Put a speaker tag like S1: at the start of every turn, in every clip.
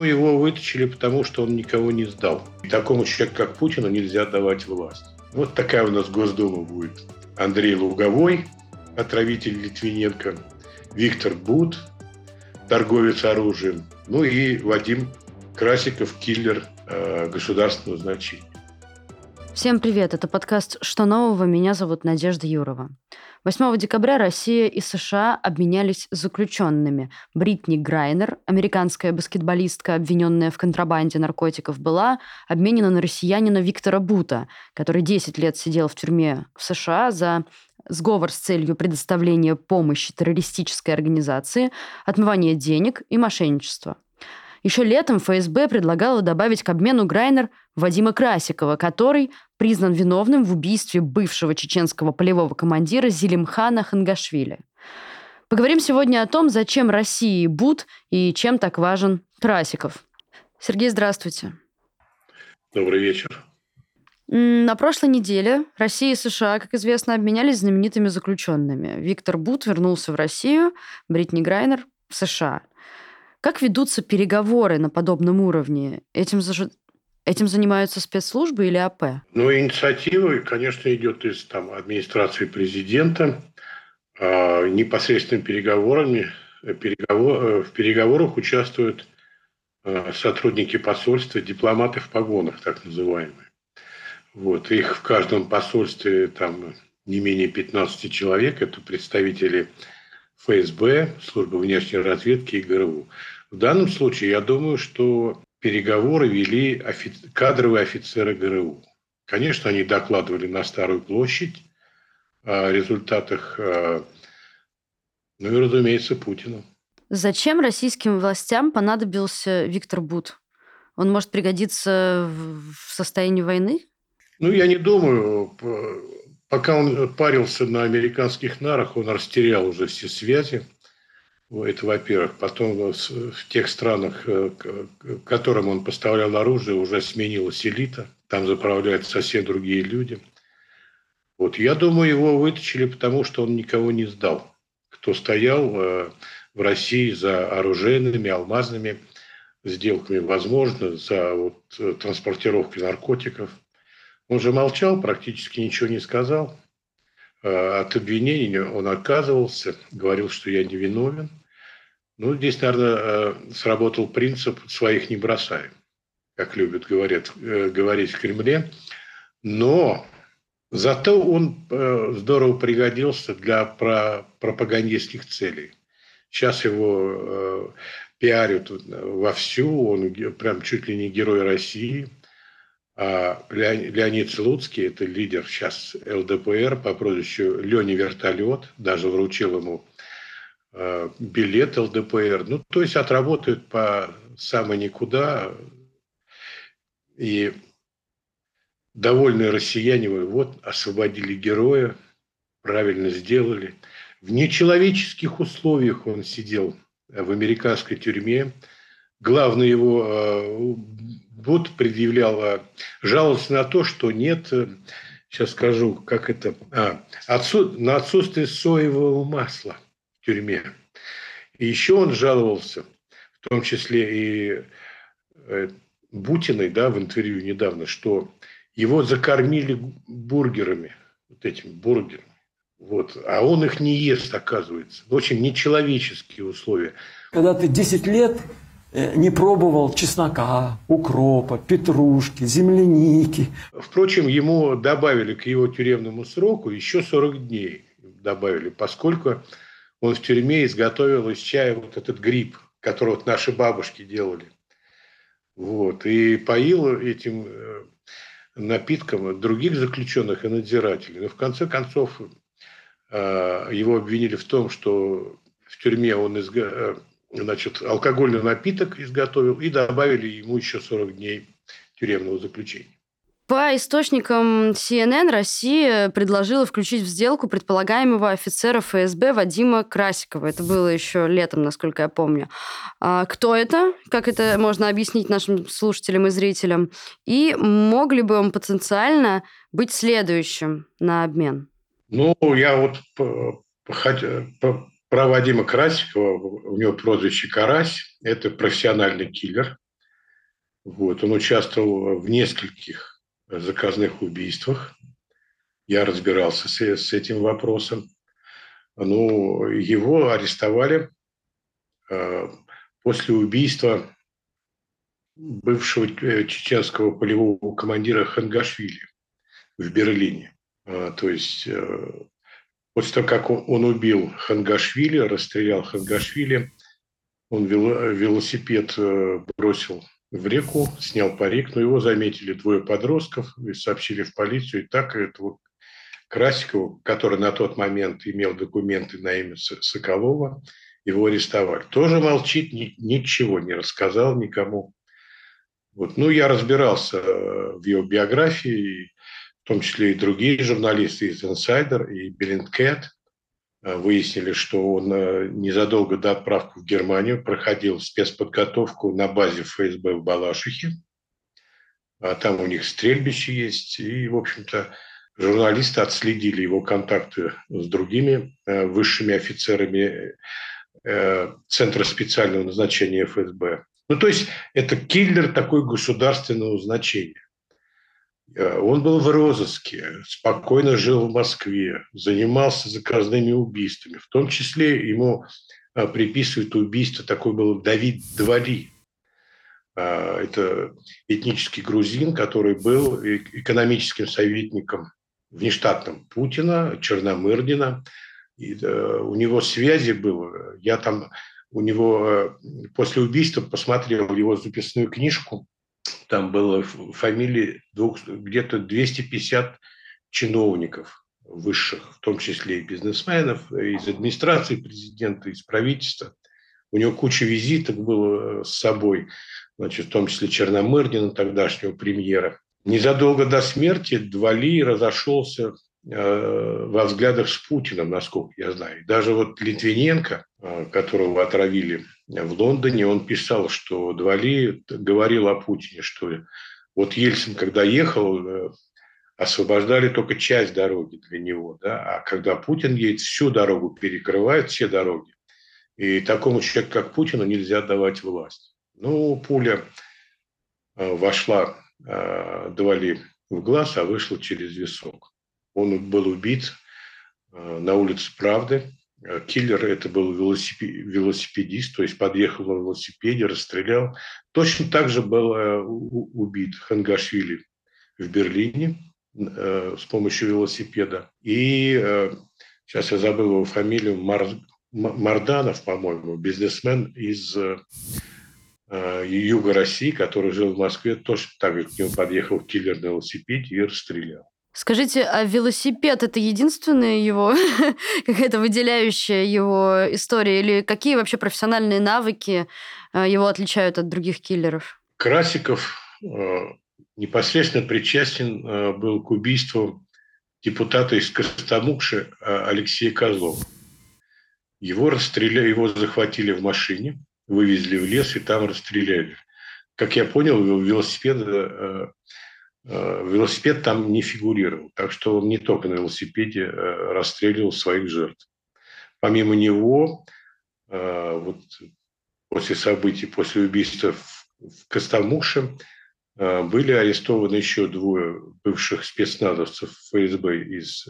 S1: Его вытащили, потому что он никого не сдал. Такому человеку, как Путину, нельзя давать власть. Вот такая у нас Госдума будет. Андрей Луговой, отравитель Литвиненко, Виктор Бут, торговец оружием, ну и Вадим Красиков, киллер э, государственного значения.
S2: Всем привет, это подкаст «Что нового?». Меня зовут Надежда Юрова. 8 декабря Россия и США обменялись заключенными. Бритни Грайнер, американская баскетболистка, обвиненная в контрабанде наркотиков, была обменена на россиянина Виктора Бута, который 10 лет сидел в тюрьме в США за сговор с целью предоставления помощи террористической организации, отмывания денег и мошенничества. Еще летом ФСБ предлагало добавить к обмену Грайнер Вадима Красикова, который признан виновным в убийстве бывшего чеченского полевого командира Зелимхана Хангашвили. Поговорим сегодня о том, зачем России БУД и чем так важен Красиков. Сергей, здравствуйте.
S1: Добрый вечер.
S2: На прошлой неделе Россия и США, как известно, обменялись знаменитыми заключенными. Виктор Бут вернулся в Россию, Бритни Грайнер в США – как ведутся переговоры на подобном уровне? Этим, заж... Этим занимаются спецслужбы или АП?
S1: Ну, инициатива, конечно, идет из там, администрации президента. Э, непосредственными переговорами, переговор, э, в переговорах участвуют э, сотрудники посольства, дипломаты в погонах, так называемые. Вот. Их в каждом посольстве там не менее 15 человек. Это представители ФСБ, службы внешней разведки и ГРУ. В данном случае я думаю, что переговоры вели офи... кадровые офицеры ГРУ. Конечно, они докладывали на Старую площадь о результатах, э, ну и, разумеется, Путину.
S2: Зачем российским властям понадобился Виктор Бут? Он может пригодиться в состоянии войны?
S1: Ну, я не думаю. Пока он парился на американских нарах, он растерял уже все связи. Это, во-первых. Потом в тех странах, э, которым он поставлял оружие, уже сменилась элита. Там заправляют совсем другие люди. Вот. Я думаю, его вытащили, потому что он никого не сдал. Кто стоял э, в России за оружейными, алмазными сделками, возможно, за вот, э, транспортировкой наркотиков. Он же молчал, практически ничего не сказал. Э, от обвинений он отказывался, говорил, что я не виновен. Ну, здесь, наверное, э, сработал принцип «своих не бросаем», как любят говорят, э, говорить в Кремле. Но зато он здорово пригодился для пропагандистских целей. Сейчас его пиарят вовсю, он прям чуть ли не герой России – Леонид Слуцкий, это лидер сейчас ЛДПР по прозвищу Леня Вертолет, даже вручил ему а, билет ЛДПР. Ну, то есть отработают по самое никуда. И довольные россияне, вот, освободили героя, правильно сделали. В нечеловеческих условиях он сидел в американской тюрьме. Главный его а, Буд предъявлял, жаловался на то, что нет, сейчас скажу, как это, а, отсут, на отсутствие соевого масла в тюрьме. И еще он жаловался, в том числе и э, Бутиной, да, в интервью недавно, что его закормили бургерами, вот этими бургерами. Вот. А он их не ест, оказывается. Очень нечеловеческие условия.
S3: Когда ты 10 лет Э, не пробовал чеснока, укропа, петрушки, земляники.
S1: Впрочем, ему добавили к его тюремному сроку еще 40 дней добавили, поскольку он в тюрьме изготовил из чая вот этот гриб, который вот наши бабушки делали. Вот. И поил этим э, напитком других заключенных и надзирателей. Но в конце концов э, его обвинили в том, что в тюрьме он изго значит, алкогольный напиток изготовил и добавили ему еще 40 дней тюремного заключения.
S2: По источникам CNN Россия предложила включить в сделку предполагаемого офицера ФСБ Вадима Красикова. Это было еще летом, насколько я помню. А кто это? Как это можно объяснить нашим слушателям и зрителям? И мог ли бы он потенциально быть следующим на обмен?
S1: Ну, я вот про Вадима Красикова, у него прозвище Карась, это профессиональный киллер. Вот. Он участвовал в нескольких заказных убийствах. Я разбирался с, с этим вопросом. Ну, его арестовали э, после убийства бывшего э, чеченского полевого командира Хангашвили в Берлине. А, то есть э, после того, как он убил Хангашвили, расстрелял Хангашвили, он велосипед э, бросил в реку, снял парик, но его заметили двое подростков и сообщили в полицию. И так этого Красикова, который на тот момент имел документы на имя Соколова, его арестовали. Тоже молчит, ничего не рассказал никому. Вот. Ну, я разбирался э, в его биографии, в том числе и другие журналисты из Insider и Bellingcat э, выяснили, что он э, незадолго до отправки в Германию проходил спецподготовку на базе ФСБ в Балашихе. А там у них стрельбище есть. И, в общем-то, журналисты отследили его контакты с другими высшими офицерами Центра специального назначения ФСБ. Ну, то есть это киллер такой государственного значения. Э, он был в розыске, спокойно жил в Москве, занимался заказными убийствами. В том числе ему э, приписывают убийство, такой был Давид Двали. Э, это этнический грузин, который был экономическим советником внештатным Путина, Черномырдина. И, у него связи было. Я там у него после убийства посмотрел его записную книжку, там было фамилии где-то 250 чиновников высших, в том числе и бизнесменов, из администрации президента, из правительства. У него куча визиток было с собой, значит, в том числе Черномырдина, тогдашнего премьера. Незадолго до смерти Двали разошелся Э, во взглядах с Путиным, насколько я знаю. Даже вот Литвиненко, э, которого отравили в Лондоне, он писал, что Двали говорил о Путине, что вот Ельцин, когда ехал, э, освобождали только часть дороги для него, да, а когда Путин едет, всю дорогу перекрывает, все дороги. И такому человеку, как Путину, нельзя давать власть. Ну, пуля вошла Двали в глаз, а вышла через висок. Он был убит э, на улице Правды. Э, киллер это был велосипедист, то есть подъехал на велосипеде, расстрелял. Точно так же был э, убит Хангашвили в Берлине с помощью велосипеда. И сейчас я забыл его фамилию, Мар, Марданов, по-моему, бизнесмен из юга России, который жил в Москве, точно так же к нему подъехал киллер на велосипеде и расстрелял.
S2: Скажите, а велосипед это единственная его какая-то выделяющая его история? Или какие вообще профессиональные навыки э, его отличают от других киллеров?
S1: Красиков э, непосредственно причастен э, был к убийству депутата из Костомукши Алексея Козлова. Его расстреляли, его захватили в машине, вывезли в лес и там расстреляли. Как я понял, велосипед Э, велосипед там не фигурировал. Так что он не только на велосипеде э, расстреливал своих жертв. Помимо него, э, вот после событий, после убийства в Костомуше, были арестованы еще двое бывших спецназовцев ФСБ из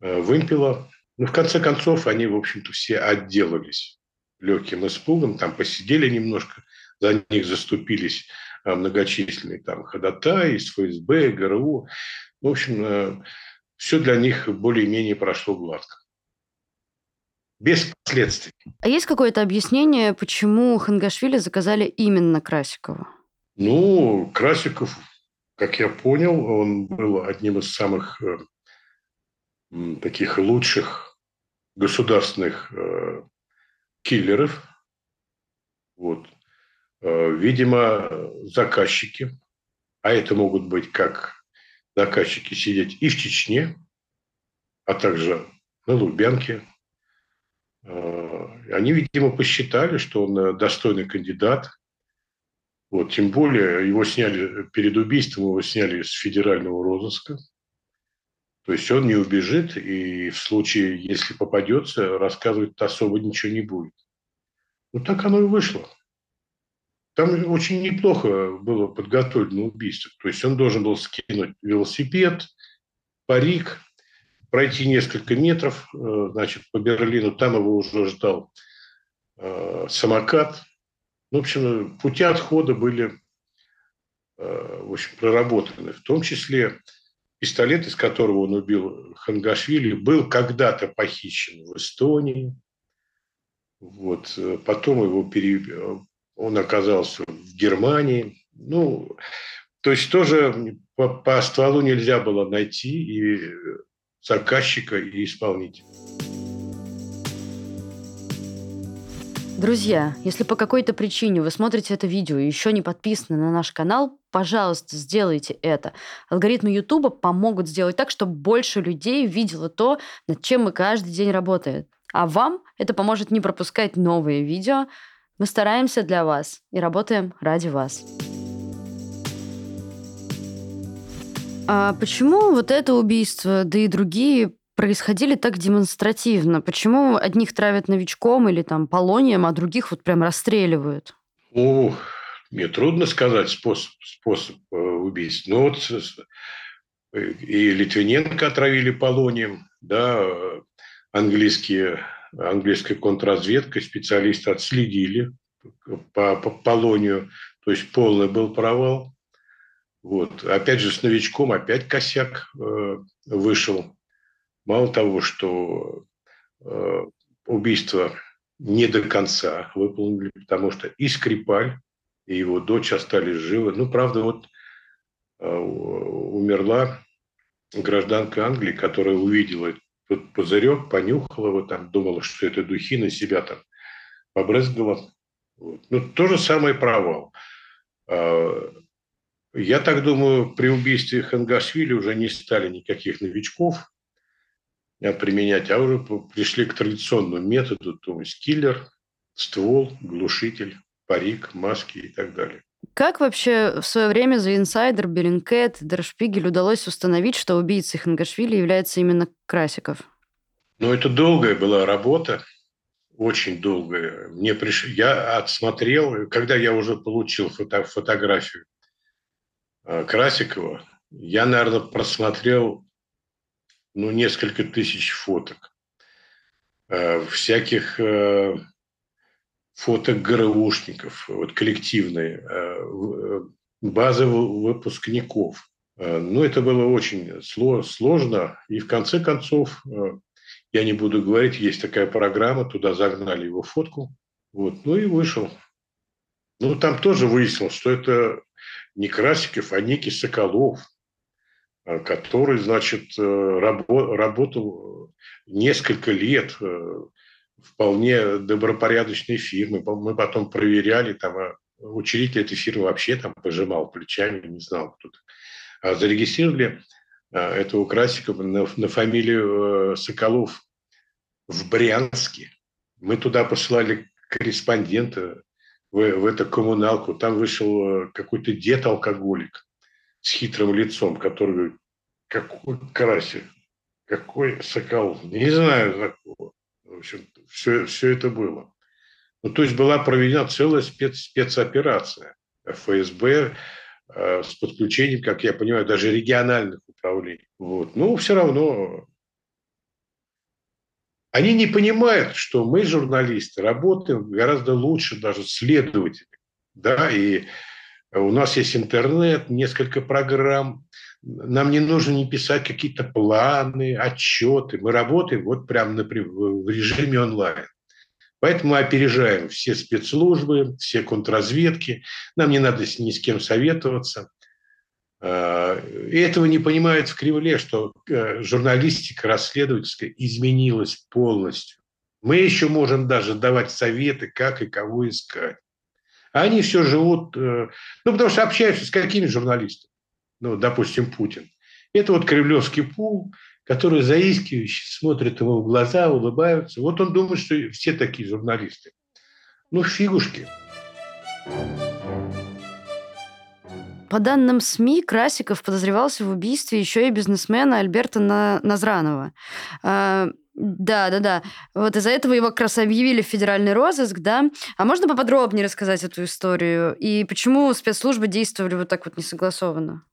S1: Вымпела. Ну, в конце концов, они, в общем-то, все отделались легким испугом, там посидели немножко, за них заступились Э, многочисленные там ходатаи из ФСБ, ГРУ. В общем, э, все для них более-менее прошло гладко. Без последствий.
S2: А есть какое-то объяснение, почему Хангашвили заказали именно Красикова?
S1: Ну, Красиков, как я понял, он был одним из самых э, таких лучших государственных э, киллеров. Вот. Э, видимо, заказчики, а это могут быть как заказчики сидеть и в Чечне, а также на Лубянке, э, они, видимо, посчитали, что он э, достойный кандидат. Вот, тем более его сняли перед убийством, его сняли с федерального розыска. То есть он не убежит, и в случае, если попадется, рассказывать особо ничего не будет. Ну так оно и вышло. Там очень неплохо было подготовлено убийство. То есть он должен был скинуть велосипед, парик, пройти несколько метров, э, значит, по Берлину. Там его уже ждал э, самокат. Ну, в общем, пути отхода были э, в общем, проработаны. В том числе пистолет, из которого он убил Хангашвили, был когда-то похищен в Эстонии. Вот. Потом его пере... он оказался в Германии. Ну, то есть тоже по, по стволу нельзя было найти и заказчика и исполнителя.
S2: Друзья, если по какой-то причине вы смотрите это видео и еще не подписаны на наш канал, пожалуйста, сделайте это. Алгоритмы Ютуба помогут сделать так, чтобы больше людей видело то, над чем мы каждый день работаем. А вам это поможет не пропускать новые видео. Мы стараемся для вас и работаем ради вас. А почему вот это убийство, да и другие происходили так демонстративно? Почему одних травят новичком или там полонием, а других вот прям расстреливают?
S1: Ну, мне трудно сказать способ, способ э, убийств. Ну вот и Литвиненко отравили полонием, да, английские, английская контрразведка, специалисты отследили по, по полонию, то есть полный был провал. Вот. Опять же, с новичком опять косяк э, вышел. Мало того, что э, убийство не до конца выполнили, потому что и Скрипаль, и его дочь остались живы. Ну, правда, вот э, умерла гражданка Англии, которая увидела этот пузырек, понюхала его, там, думала, что это духи, на себя там побрызгала. Вот. Ну, то же самое провал. А, я так думаю, при убийстве Хангашвили уже не стали никаких новичков э, применять, а уже пришли к традиционному методу, то есть киллер, ствол, глушитель, парик, маски и так далее.
S2: Как вообще в свое время за инсайдер, Беринкет, Дершпигель удалось установить, что убийцей Хангашвили является именно Красиков?
S1: Ну, это долгая была работа, очень долгая. Мне приш... Я отсмотрел, когда я уже получил фото... фотографию Э, Красикова, я, наверное, просмотрел ну, несколько тысяч фоток. Э, всяких э, фоток ГРУшников, вот коллективные, базы выпускников. Ну, это было очень сложно. И в конце концов, я не буду говорить, есть такая программа, туда загнали его фотку. Вот, ну и вышел. Ну, там тоже выяснилось, что это не Красиков, а некий Соколов, э, который, значит, э, рабо- работал несколько лет э, вполне добропорядочной фирмы. Мы потом проверяли, там учредитель этой фирмы вообще там пожимал плечами, не знал кто-то. А зарегистрировали этого Красикова на, на фамилию Соколов в Брянске. Мы туда посылали корреспондента, в, в эту коммуналку. Там вышел э, какой-то дед-алкоголик с хитрым лицом, который говорит, какой красик, какой сокол. Не знаю такого. В общем, все, все это было. Ну, то есть была проведена целая спец, спецоперация ФСБ э, с подключением, как я понимаю, даже региональных управлений. Вот. Но все равно они не понимают, что мы, журналисты, работаем гораздо лучше даже следователи. Да, и у нас есть интернет, несколько программ. Нам не нужно не писать какие-то планы, отчеты. Мы работаем вот прямо в режиме онлайн. Поэтому мы опережаем все спецслужбы, все контрразведки. Нам не надо ни с кем советоваться. А, и этого не понимают в Кремле, что э, журналистика расследовательская изменилась полностью. Мы еще можем даже давать советы, как и кого искать. А они все живут, э, ну, потому что общаются с какими журналистами? Ну, допустим, Путин. Это вот кремлевский пул, который заискивающий, смотрит ему в глаза, улыбаются. Вот он думает, что все такие журналисты. Ну, фигушки.
S2: По данным СМИ, Красиков подозревался в убийстве еще и бизнесмена Альберта Назранова. А, Да, да, да. Вот из-за этого его как раз объявили в федеральный розыск, да? А можно поподробнее рассказать эту историю? И почему спецслужбы действовали вот так вот несогласованно?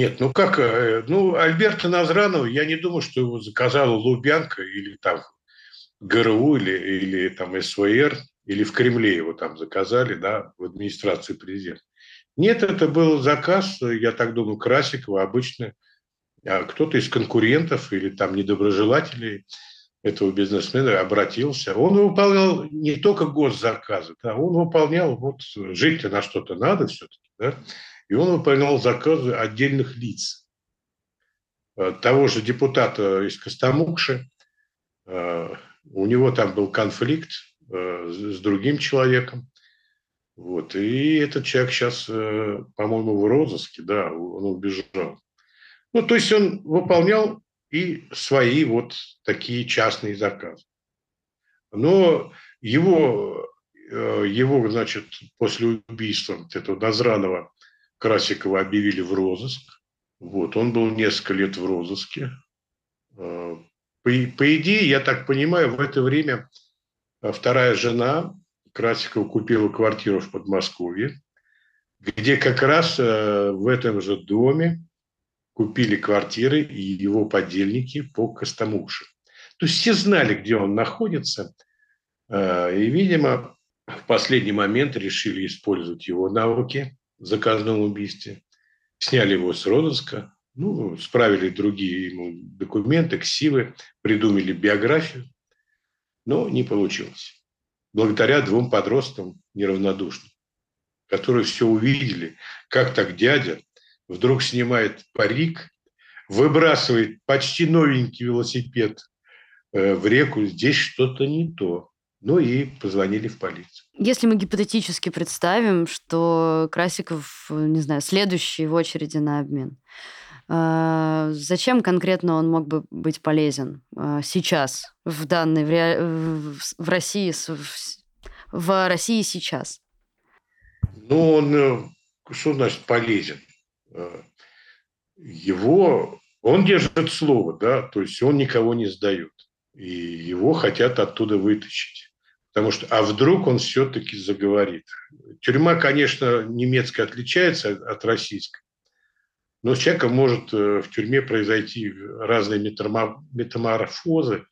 S1: Нет, ну как, э, ну, Альберта Назранова, я не думаю, что его заказала Лубянка или там ГРУ или, или там СВР, или в Кремле его там заказали, да, в администрации президента. Нет, это был заказ, я так думаю, Красикова, обычно а кто-то из конкурентов или там недоброжелателей этого бизнесмена обратился. Он выполнял не только госзаказы, да, он выполнял, вот жить-то на что-то надо все-таки, да, и он выполнял заказы отдельных лиц. Э, того же депутата из Костомукши, э, у него там был конфликт э, с другим человеком, вот, и этот человек сейчас, по-моему, в розыске, да, он убежал. Ну, то есть он выполнял и свои вот такие частные заказы. Но его, его значит, после убийства этого Назранова Красикова объявили в розыск. Вот, он был несколько лет в розыске. А, по, по идее, я так понимаю, в это время а, вторая жена Красикова купила квартиру в Подмосковье, где как раз а, в этом же доме купили квартиры и его подельники по Костомукше. То есть все знали, где он находится, и, видимо, в последний момент решили использовать его навыки в заказном убийстве, сняли его с розыска, ну, справили другие ему документы, ксивы, придумали биографию, но не получилось. Благодаря двум подросткам неравнодушным, которые все увидели, как так дядя вдруг снимает парик, выбрасывает почти новенький велосипед э, в реку, здесь что-то не то. Ну и позвонили в полицию.
S2: Если мы гипотетически представим, что Красиков, не знаю, следующий в очереди на обмен, а, зачем конкретно он мог бы быть полезен а, сейчас, в данной, в, ре... в России, в России сейчас?
S1: Ну, он, э, что значит полезен? Э, его, он держит слово, да, то есть он никого не сдает. И его хотят оттуда вытащить. Потому что, а вдруг он все-таки заговорит? Тюрьма, конечно, немецкая отличается от российской, но с человеком может э, в тюрьме произойти разные метаморфозы,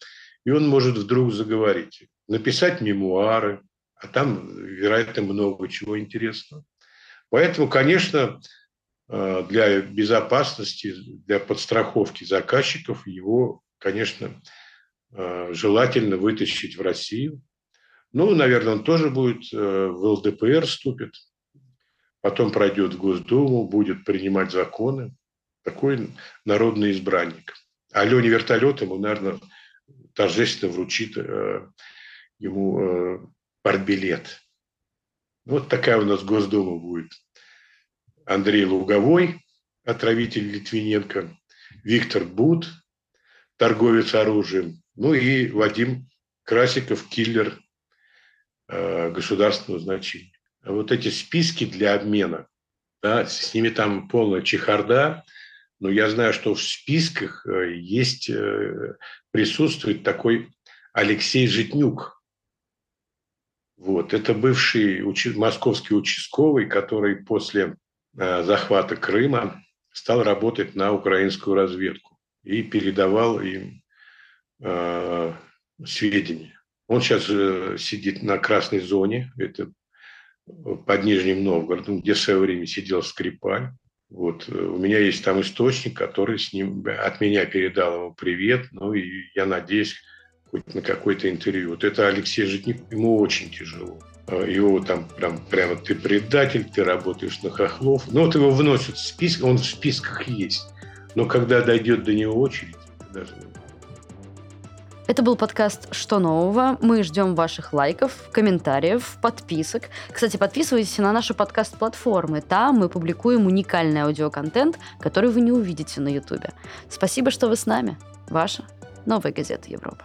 S1: и он может вдруг заговорить. Написать мемуары, а там, вероятно, много чего интересного. Поэтому, конечно, э, для безопасности, для подстраховки заказчиков его, конечно, э, желательно вытащить в Россию, ну, наверное, он тоже будет э, в ЛДПР вступит, потом пройдет в Госдуму, будет принимать законы. Такой народный избранник. А Лене Вертолет ему, наверное, торжественно вручит э, ему э, партбилет. Вот такая у нас Госдума будет. Андрей Луговой, отравитель Литвиненко, Виктор Бут, торговец оружием, ну и Вадим Красиков, киллер государственного значения. Вот эти списки для обмена, да, с ними там полная чехарда, но я знаю, что в списках э, есть, э, присутствует такой Алексей Житнюк. Вот. Это бывший учи, московский участковый, который после захвата Крыма стал работать на украинскую разведку и передавал им э, сведения. Он сейчас э, сидит на красной зоне, это под Нижним Новгородом, где в свое время сидел Скрипаль. Вот. Э, у меня есть там источник, который с ним, от меня передал ему привет, ну и я надеюсь, хоть на какое-то интервью. Вот это Алексей Житник, ему очень тяжело. А его там прям, прямо ты предатель, ты работаешь на хохлов. Ну вот его вносят в список, он в списках есть. Но когда дойдет до него очередь, даже
S2: это был подкаст «Что нового?». Мы ждем ваших лайков, комментариев, подписок. Кстати, подписывайтесь на наши подкаст-платформы. Там мы публикуем уникальный аудиоконтент, который вы не увидите на Ютубе. Спасибо, что вы с нами. Ваша Новая газета Европа.